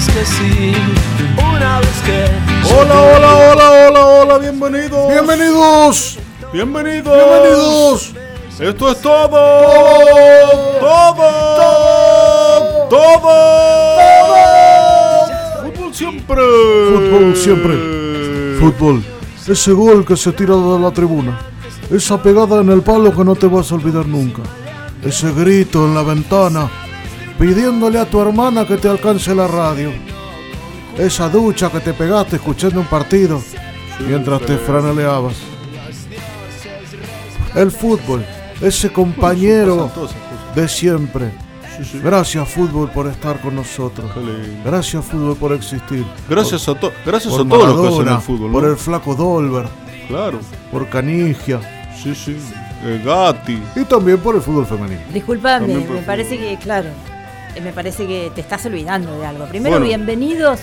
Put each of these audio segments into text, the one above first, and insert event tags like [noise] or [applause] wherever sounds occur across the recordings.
Dices que sí, una vez que Hola, hola, hola, hola, hola, bienvenidos. Bienvenidos. Bienvenidos. Bienvenidos. Esto es todo. Todo. Todo. Fútbol siempre. Fútbol siempre. Fútbol. Ese gol que se tira de la tribuna. Esa pegada en el palo que no te vas a olvidar nunca. Ese grito en la ventana pidiéndole a tu hermana que te alcance la radio. Esa ducha que te pegaste escuchando un partido mientras te franeleabas. El fútbol, ese compañero de siempre. Gracias fútbol por estar con nosotros. Gracias fútbol por existir. Gracias a, to- gracias por a todos los que hacen el fútbol. por el flaco Dolber, Claro. por Canigia Sí, sí. Eh, Gatti. y también por el fútbol femenino. Disculpame, me parece que, claro, me parece que te estás olvidando de algo. Primero, Bueno. bienvenidos,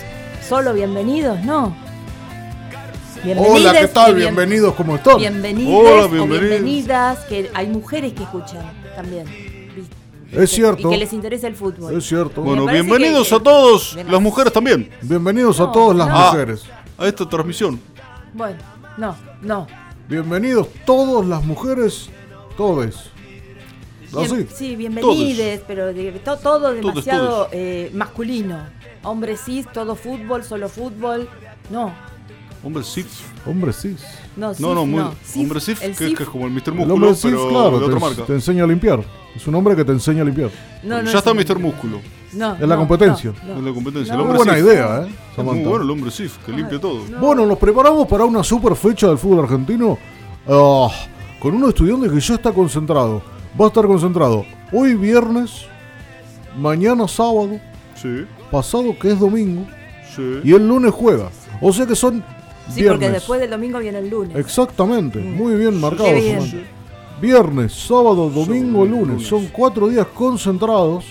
solo bienvenidos, no. Hola, ¿qué tal? bien- Bienvenidos, ¿cómo están? Bienvenides Hola, o bienvenidas, que hay mujeres que escuchan también. ¿viste? Es cierto. Y que les interesa el fútbol. Es cierto. Bueno, bienvenidos que- a todos. Las mujeres también. Bienvenidos a todas las no. Mujeres. A esta transmisión. Bueno, no, no. Bienvenidos todas las mujeres, todes. Bien- Así. sí, bienvenides, pero de- to- todo demasiado todos. eh, masculino. Hombre cis, todo fútbol, solo fútbol. No, Hombre, sí. Hombre, sí. no, No, cis, no, muy, Cif, hombre Sif, el que, Cif- que es como el Mr. El Músculo, hombre sí, pero claro, de otra te, marca. te enseña a limpiar. Es un hombre que te enseña a limpiar. No, no ya es está Mr. Músculo. No, Es la no, competencia. no, no. Es la competencia. No. el Muy hombre buena idea, ¿eh? Es muy bueno el hombre Sif, que limpia todo. Bueno, nos preparamos para una super fecha del fútbol argentino ah, con un estudiante que ya está concentrado. Va a estar concentrado hoy viernes, mañana sábado, Sí, pasado que es domingo sí. y el lunes juega. O sea que son Sí, viernes. porque después del domingo viene el lunes. Exactamente, muy bien marcado. Bien. Viernes, sábado, domingo, lunes. lunes. Son cuatro días concentrados,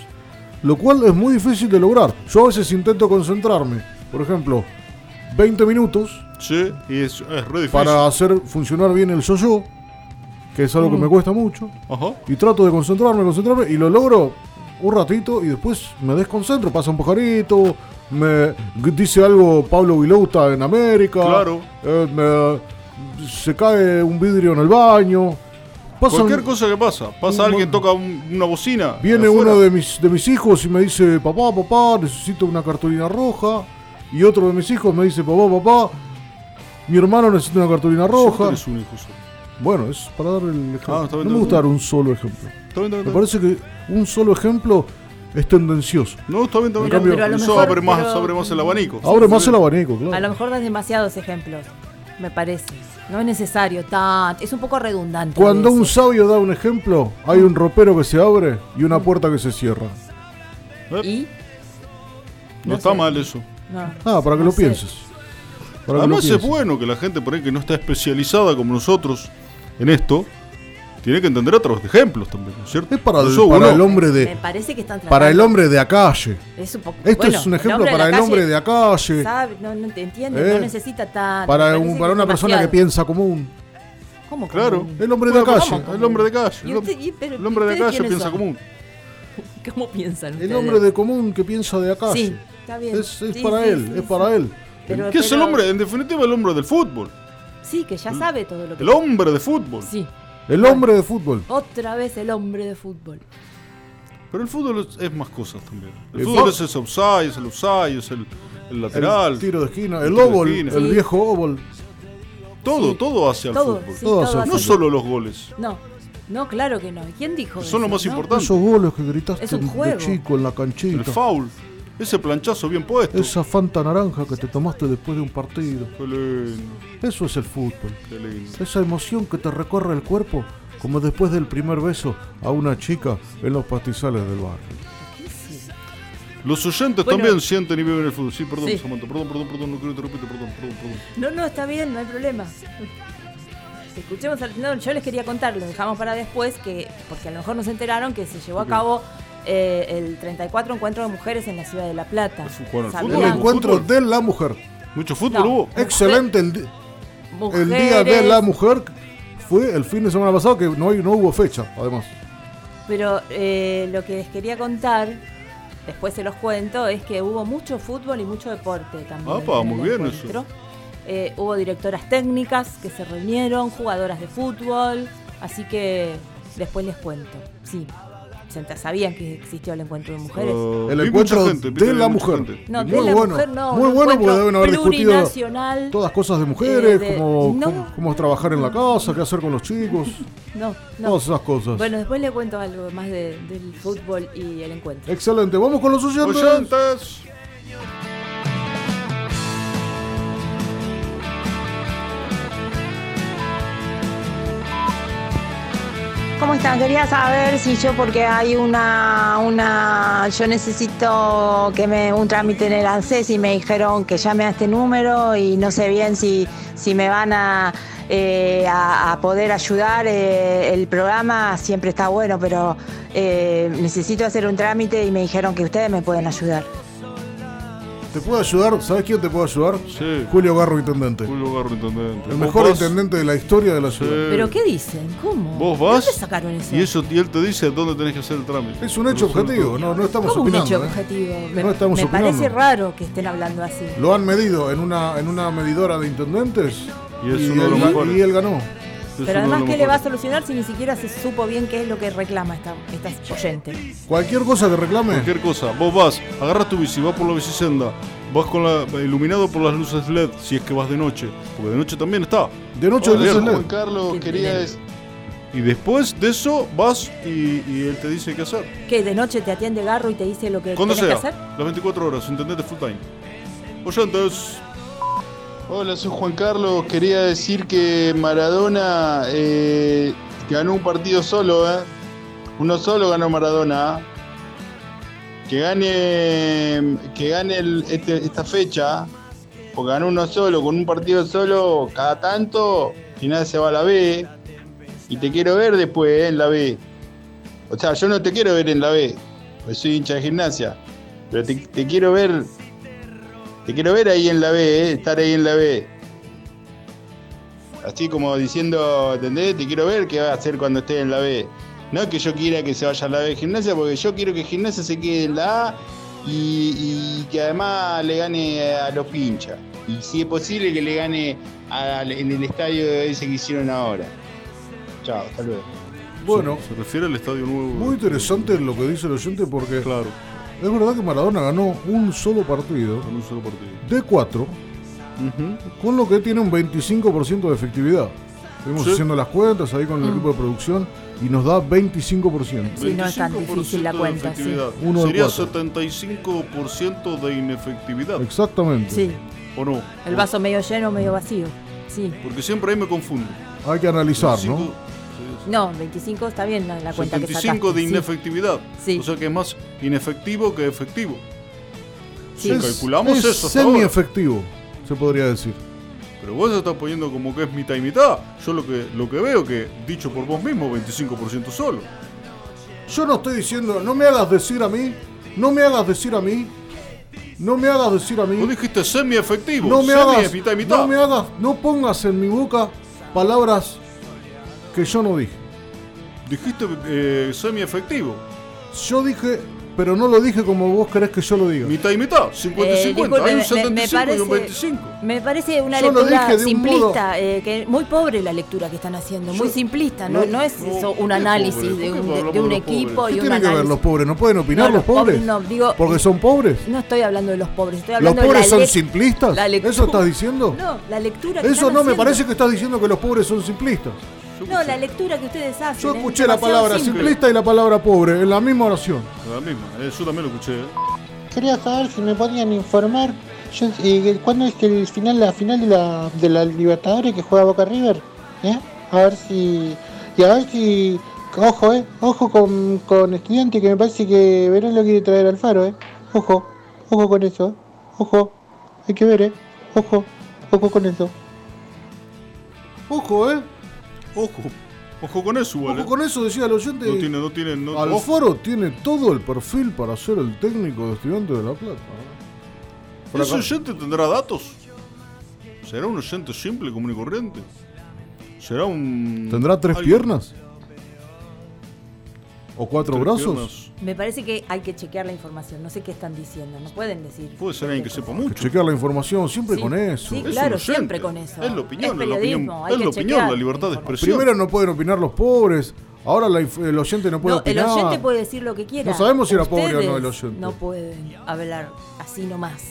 lo cual es muy difícil de lograr. Yo a veces intento concentrarme, por ejemplo, 20 minutos Sí, y es, es re difícil. para hacer funcionar bien el yo-yo, que es algo que me cuesta mucho, Ajá. y trato de concentrarme, concentrarme, y lo logro un ratito y después me desconcentro, pasa un pajarito, me dice algo Pablo Vilouta en América, Claro. eh, me- se cae un vidrio en el baño, pasan- Cualquier cosa que pasa. Pasa un alguien, toca un- una bocina. Viene afuera. uno de mis, de mis hijos y me dice, papá, papá, necesito una cartulina roja. Y otro de mis hijos me dice, papá, papá, mi hermano necesita una cartulina roja. tenés un hijo solo. Bueno, es para dar el ejemplo. Ah, está bien, no me bien. gusta dar un solo ejemplo. Está bien, está Me bien. parece que un solo ejemplo es tendencioso. No, está bien, está bien. Pero- pero a lo Eso mejor- abre más, pero- abre más el abanico. Abre más el abanico, A lo mejor das demasiados ejemplos, me parece. No es necesario, tan, es un poco redundante. Cuando un sabio da un ejemplo, hay un ropero que se abre y una puerta que se cierra. ¿Y? No, no está sé. mal eso. No. Ah, para que No lo sé. pienses. Además lo es bueno que la gente por ahí que no está especializada como nosotros en esto, tiene que entender a través de ejemplos también, ¿no es cierto? Es para el, Eso para uno- el hombre Me de parece que están para el hombre de a calle. Es un poco, Esto bueno, es un el ejemplo de para el hombre de a calle. sabe, no, no te entiende, Eh, no necesita tanto. Para, me un, para una persona que piensa común. ¿Cómo Claro. común? El hombre de Bueno, calle. El hombre de calle. ¿Y El, usted- y- pero- el hombre de ¿ustedes calle piensa son? común. [laughs] ¿Cómo piensan El ustedes? hombre de común que piensa de a calle. Sí, está bien. Es, es Sí, para sí, él, sí, es sí. para él. Pero- ¿Qué es el hombre? En definitiva, el hombre del fútbol. Sí, que ya sabe todo lo que... El hombre de fútbol. Sí, El hombre de fútbol. otra vez el hombre de fútbol. Pero el fútbol es, es más cosas también. El El fútbol es el offside, es el offside, es el, el lateral. El tiro de esquina, el de esquina. el Sí. viejo óvol. todo, Sí. todo hacia el Todo, fútbol. sí, Todo No el solo los goles. No, no, claro que no. ¿Quién dijo Son lo eso, más no? importante. Esos goles que gritaste Es un de juego. chico en la El canchita. foul. Ese planchazo bien puesto. Esa fanta naranja que te tomaste después de un partido. Qué lindo, Eso es el fútbol. qué lindo. Esa emoción que te recorre el cuerpo, como después del primer beso a una chica en los pastizales del barrio. Los oyentes Bueno. también sienten y viven el fútbol. Sí, perdón, Sí. Samantha, perdón, perdón, perdón, no quiero interrumpirte, perdón, perdón, perdón. No, no, está bien, no hay problema. Escuchemos al no, yo les quería contar, lo dejamos para después, que porque a lo mejor no se enteraron que se llevó a cabo eh, el 34 encuentro de mujeres en la ciudad de La Plata. El encuentro fútbol. de la mujer. Mucho fútbol No. hubo. Excelente. El, día de la mujer fue el fin de semana pasado que no, hay- no hubo fecha, además. Pero eh, lo que les quería contar, después se los cuento, es que hubo mucho fútbol y mucho deporte también. Muy bien encuentro. Eh, hubo directoras técnicas que se reunieron, jugadoras de fútbol, así que después les cuento. Sí, sabían que existió el encuentro de mujeres. Uh, El encuentro gente, de la mujer. gente. no, muy de la bueno, mujer no, muy bueno porque deben haber discutido plurinacional. Todas cosas de mujeres, Eh, de- como, no. cómo, cómo trabajar en la casa, qué hacer con los chicos, [laughs] No, no. todas esas cosas. Bueno, después le cuento algo más de- del fútbol y el encuentro. Excelente, vamos con los oyentes. Oyentes. ¿Cómo están? Quería saber si yo, porque hay una, una, yo necesito que me un trámite en el ANSES y me dijeron que llame a este número y no sé bien si, si me van a, eh, a, poder ayudar. eh, el programa siempre está bueno, pero eh, necesito hacer un trámite y me dijeron que ustedes me pueden ayudar. ¿Te puedo ayudar? ¿Sabes quién te puede ayudar? Sí. Julio Garro, intendente. Julio Garro, intendente. El mejor vas- intendente de la historia de la ciudad. Sí. ¿Pero qué dicen? ¿Cómo? Vos ¿De vas dónde sacaron eso? y eso y él te dice dónde tenés que hacer el trámite. Es un hecho Pero objetivo, no, no estamos ¿Cómo un opinando. hecho ¿eh? objetivo? Me, No estamos me opinando. parece raro que estén hablando así. Lo han medido en una, en una medidora de intendentes Y es uno de él, los ga- mejores. y él ganó. Es Pero además, ¿qué le va a solucionar si ni siquiera se supo bien qué es lo que reclama esta, esta oyente? Cualquier cosa que reclame, Cualquier cosa. Vos vas, agarras tu bici, vas por la bicisenda, vas con la, iluminado por las luces LED, si es que vas de noche, porque de noche también está. de noche Hola, de luces LED. Carlos, Qué quería des- Y después de eso vas y, y él te dice qué hacer. ¿Que de noche te atiende Garro y te dice lo que sea, que hacer? las 24 horas, intendente full time. Oyentes, Hola, soy Juan Carlos. Quería decir que Maradona eh, ganó un partido solo, ¿eh? Uno solo ganó Maradona. ¿eh? Que gane, que gane este- esta fecha, porque ganó uno solo, con un partido solo, cada tanto, y nada se va a la B. Y te quiero ver después ¿eh? en la B. O sea, yo no te quiero ver en la B, pues soy hincha de gimnasia. Pero te quiero ver te quiero ver ahí en la B, ¿eh? estar ahí en la B. Así como diciendo, ¿entendés? Te quiero ver qué va a hacer cuando esté en la B. No es que yo quiera que se vaya a la B de gimnasia, porque yo quiero que gimnasia se quede en la A y, y que además le gane a los pinchas. Y si es posible que le gane en el estadio ese que hicieron ahora. Chao, hasta luego. Bueno, se refiere al estadio nuevo. muy interesante lo que dice el oyente porque Claro, es verdad que Maradona ganó un solo partido con un solo partido. de cuatro, con lo que tiene un 25% de efectividad. Estuvimos Sí. haciendo las cuentas ahí con el equipo de producción y nos da 25%. Sí, no es tan 25% difícil la de cuenta, sí. Uno Sería cuatro. 75% de inefectividad. Exactamente. Sí, ¿O no? el vaso medio lleno, medio vacío. Sí. Porque siempre ahí me confundo. Hay que analizar, 25, ¿no? No, 25 está bien la, la cuenta que 75 sacaste. de inefectividad. Sí. O sea que es más inefectivo que efectivo. Sí. Es- calculamos es eso semi-efectivo, se podría decir. Pero vos estás poniendo como que es mitad y mitad. Yo lo que, lo que veo que, dicho por vos mismo, 25% solo. Yo no estoy diciendo, no me hagas decir a mí, no me hagas decir a mí, no me hagas decir a Vos mí, dijiste semi-efectivo. no me semi hagas, mitad y mitad. no me hagas, no pongas en mi boca palabras que yo no dije. Dijiste eh, semi-efectivo. Yo dije, pero no lo dije como vos querés que yo lo diga. Mitad y mitad. 50 y Eh, 50. Hay un discúlpeme, me- me 75 y un parece- 25. Me parece una Yo lectura dije de un simplista, eh, que muy pobre la lectura que están haciendo, muy Yo- simplista, no, no, no es eso ¿por un análisis pobre? de ¿Por qué un, de- de un de los equipo pobres? y ¿Qué un tienen que ver análisis. los pobres? ¿No pueden opinar No, los pobres? no, digo, Porque son pobres. no estoy hablando de los pobres, estoy ¿Los hablando de pobres la son simplistas? ¿Eso estás diciendo? No, la lectura que Eso están no me haciendo. parece que estás diciendo que los pobres son simplistas. No, la lectura que ustedes hacen. Yo es escuché la palabra simple. simplista y la palabra pobre en la misma oración. La misma. eh, yo también lo escuché. eh. Quería saber si me podían informar yo, eh, cuándo es el final, la final de la, de la Libertadores que juega Boca River. ¿eh? A ver si. Y a ver si. Ojo, eh. Ojo con, con estudiante que me parece que Verón lo quiere traer al faro, eh. Ojo, ojo con eso. Ojo, hay que ver, ¿eh? Ojo, ojo con eso. Ojo, ¿eh? Ojo. Ojo con eso, igual. Ojo con eso, decía el oyente. No tiene, no tiene. No, ojo. Alfaro tiene todo el perfil para ser el técnico de estudiantes de La Plata. ¿Ese acá. oyente tendrá datos? ¿Será un oyente simple, común y corriente? ¿Será un. ¿Tendrá tres alguien- piernas? ¿O cuatro piernas? Me parece que hay que chequear la información. No sé qué están diciendo. No pueden decir. Puede ser alguien que sepa Que mucho. chequear la información, siempre Sí, con eso. sí, Es claro, siempre con eso. Es la opinión, Es la opinión, es la opinión, la libertad de expresión. Primero no pueden opinar los pobres, ahora la el oyente no puede No, el opinar. oyente puede decir lo que quiera. No sabemos si era pobre o no el oyente. No pueden hablar así nomás.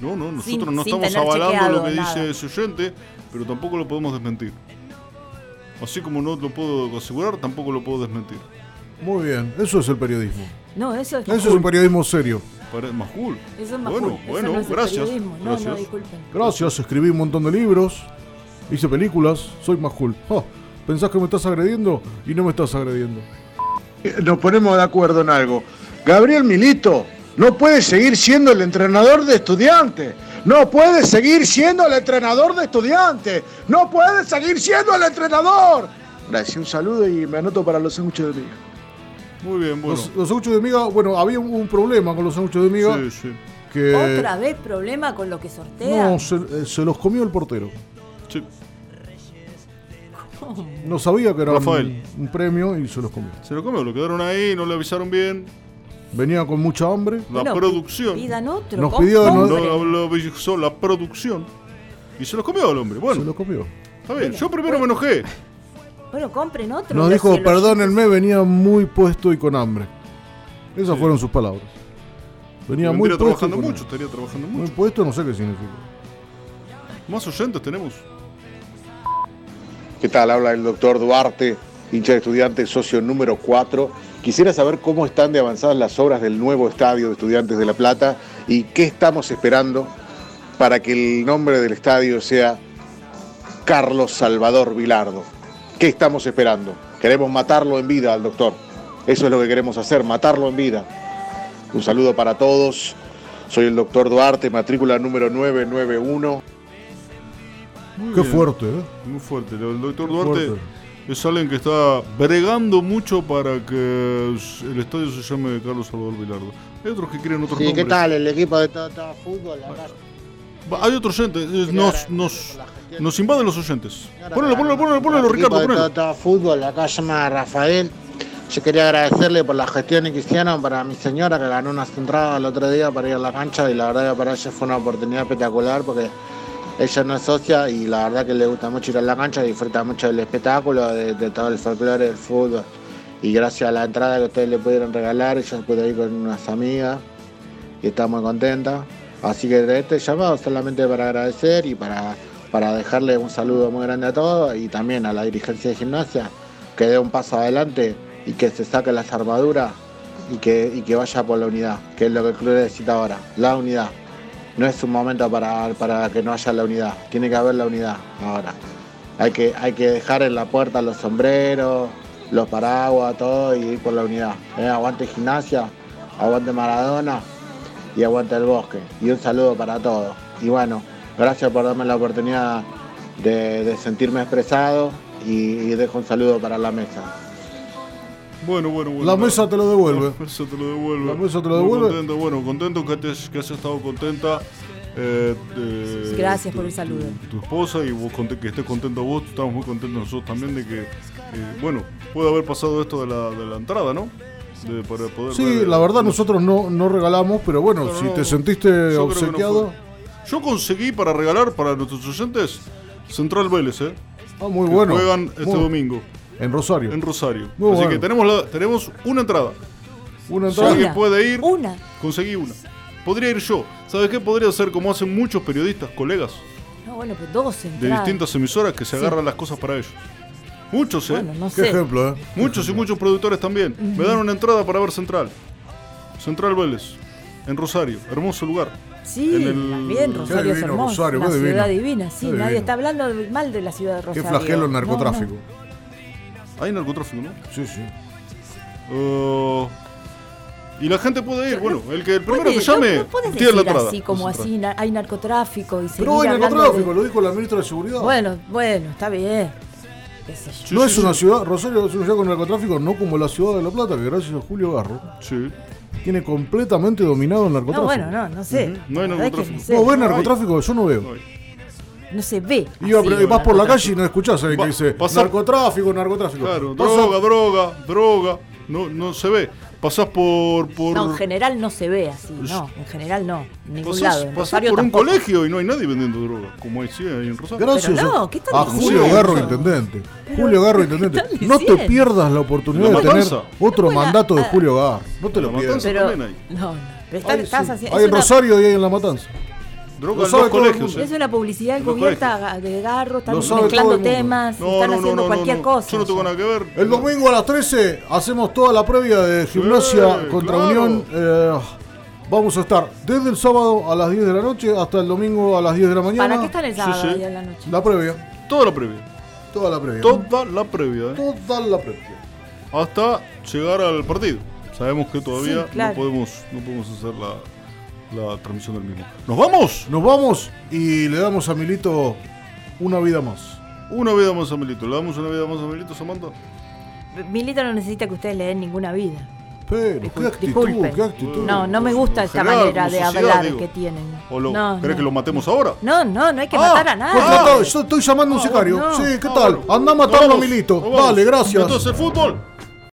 No, no, nosotros Sin- no sin estamos avalando lo que nada. dice ese oyente, pero tampoco lo podemos desmentir. Así como no lo puedo asegurar, tampoco lo puedo desmentir. Muy bien, eso es el periodismo. No, eso es. Eso es un periodismo serio. Pare- más cool. Eso es más Bueno, cool. Bueno, no es gracias. No, gracias. no, disculpen. Gracias, escribí un montón de libros, hice películas, soy más cool. Oh, ¿Pensás que me estás agrediendo? Y no me estás agrediendo. Nos ponemos de acuerdo en algo. Gabriel Milito no puede seguir siendo el entrenador de estudiantes. No puede seguir siendo el entrenador de estudiantes. No puede seguir siendo el entrenador. Gracias, un saludo y me anoto para los sándwiches de miga. Muy bien, bueno. Los, los sándwiches de miga, bueno, había un, un problema con los sándwiches de miga. Sí, sí. Que Otra vez problema con lo que sortea. no, se, eh, se los comió el portero. Sí. No sabía que era un, Rafael. un premio y se los comió. Se lo comió, lo quedaron ahí, no le avisaron bien. Venía con mucha hambre. La Bueno, producción. Pidan otro. Nos pidió- No, lo, lo avisó la producción. Y se los comió al hombre. Bueno, Se los comió. está bien. Yo primero me enojé. Bueno, compren otro. Nos dijo, los- perdónenme, venía muy puesto y con hambre. Esas fueron sus palabras. Venía muy puesto. y trabajando mucho, estaría trabajando Muy mucho. puesto, no sé qué significa. Más oyentes tenemos. ¿Qué tal? Habla el doctor Duarte, hincha de estudiantes, socio número 4. Quisiera saber cómo están de avanzadas las obras del nuevo estadio de Estudiantes de La Plata y qué estamos esperando para que el nombre del estadio sea Carlos Salvador Vilardo. ¿Qué estamos esperando? Queremos matarlo en vida al doctor. Eso es lo que queremos hacer, matarlo en vida. Un saludo para todos. Soy el doctor Duarte, matrícula número 991. Muy Qué bien. fuerte, ¿eh? Muy fuerte. El doctor Qué Duarte fuerte. es alguien que está bregando mucho para que el estadio se llame Carlos Salvador Vilardo. Hay otros que quieren otros Sí, nombres. ¿qué tal? El equipo de todo, todo fútbol. acá. Hay otros oyentes. Nos, nos, nos invaden los oyentes. Ponelo, ponelo, ponelo, ponelo, Ricardo, ponelo. fútbol. Acá se llama Rafael. Yo quería agradecerle por las gestiones que hicieron para mi señora que ganó unas entradas el otro día para ir a la cancha y la verdad que para ella fue una oportunidad espectacular porque ella no es socia y la verdad que le gusta mucho ir a la cancha disfruta mucho del espectáculo, de, de todo el folclore del fútbol. Y gracias a la entrada que ustedes le pudieron regalar, ella pudo ir con unas amigas y está muy contenta. Así que de este llamado solamente para agradecer y para, para dejarle un saludo muy grande a todos y también a la dirigencia de gimnasia que dé un paso adelante y que se saque las armaduras y que, y que vaya por la unidad, que es lo que el club necesita ahora, la unidad. No es un momento para, para que no haya la unidad, tiene que haber la unidad ahora. Hay que, hay que dejar en la puerta los sombreros, los paraguas, todo y ir por la unidad. Eh, Aguante gimnasia, aguante Maradona y aguante el bosque. Y un saludo para todos. Y bueno, gracias por darme la oportunidad de, de sentirme expresado y, y dejo un saludo para la mesa. Bueno, bueno, bueno. La mesa te lo devuelve. La mesa te lo devuelve. La mesa te lo Muy devuelve. Contento, bueno, contento que, te, que has estado contenta. eh, Gracias por el saludo. Tu, tu esposa y vos que estés contento vos. Estamos muy contentos nosotros también de que, eh, bueno, puede haber pasado esto de la, de la entrada, ¿no? De, para poder Sí, ver, la verdad nosotros no, no regalamos, pero bueno, Pero si no, te sentiste yo que no obsequiado. Yo conseguí para regalar para nuestros oyentes Central Vélez, ¿eh? Ah, muy que bueno. Juegan este Muy- domingo En Rosario. en Rosario. Muy Así bueno. que tenemos, la, tenemos una entrada. Una Si entrada. alguien puede ir, Una. conseguí una. Podría ir yo. ¿Sabes qué? Podría hacer como hacen muchos periodistas, colegas No, bueno, pero dos de entradas. distintas emisoras que se Sí. agarran las cosas para ellos. Muchos, ¿eh? Bueno, no Qué sé. ejemplo, ¿eh? Muchos y muchos productores también. Me dan una entrada para ver Central. Central Vélez. En Rosario. Hermoso lugar. Sí, En el- también Rosario es divino, hermoso. Rosario, una qué divino. ciudad divina, sí. Qué nadie divino. está hablando mal de la ciudad de Qué Rosario. flagelo el No, narcotráfico. no. Hay narcotráfico, ¿no? Sí, sí. Uh, Y la gente puede ir, bueno, el que el primero Puede- que llame, no, no puedes tiene la decir entrada. así como así, na- hay narcotráfico y seguir Pero hay hablando narcotráfico, de- lo dijo la ministra de Seguridad. Bueno, bueno, está bien. Qué sé yo. no es una ciudad, Rosario es una ciudad con narcotráfico, no como la ciudad de La Plata, que gracias a Julio Garro Sí. tiene completamente dominado el No, narcotráfico. bueno, no, no sé. Ujú, no hay narcotráfico. No, sé, ¿Vos ves narcotráfico? Yo no veo. no se ve. Y vas por la calle y no escuchás a alguien que dice narcotráfico, narcotráfico. Claro, droga, droga, droga. No, no se ve. Pasás por. por No, en general no se ve así, no, en general no, en ningún pasás, lado. En pasás Rosario por un tampoco. colegio y no hay nadie vendiendo droga, como sí, hay en Rosario. Gracias Pero no, a- ¿qué están a diciendo? Julio Garro, intendente. Julio Garro, intendente. No te pierdas la oportunidad La de tener otro mandato de ah, Julio Garro. No te lo La pierdas. matanza Pero, no, no, pero está- Hay, estás sí. haciendo. Hay en una- Rosario y hay en La Matanza. Droga Lo sabe los colegios. mundo. Es una publicidad encubierta de Garro, están mezclando temas, No, están no, haciendo no, cualquier no. cosa. Yo no tengo nada que ver. El domingo a las 13 hacemos toda la previa de gimnasia Sí, contra claro. Unión. Eh, vamos a estar desde el sábado a las 10 de la noche hasta el domingo a las 10 de la mañana. ¿Para qué están el Sí, sábado sí. y a la noche? La previa. Toda la previa. Toda la previa. Toda la previa, ¿eh? Toda la previa. Hasta llegar al partido. Sabemos que todavía Sí, claro. no, podemos, no podemos hacer la, la transmisión del mismo. ¿Nos vamos? Nos vamos y le damos a Milito una vida más. Una vida más a Melito. ¿Le damos una vida más a Melito, Samantha? Milito no necesita que ustedes le den ninguna vida. Pero, qué actitud, qué actitud. No, no me gusta esta general, manera de sociedad, hablar digo. que tienen. ¿O lo, no, ¿Querés no. que lo matemos ahora? No, no, no hay que Ah, matar a nadie. Yo estoy llamando a un sicario. no. sí, ¿qué Ah, tal? Anda matarlo a vamos, Milito. Dale, gracias. Entonces, fútbol.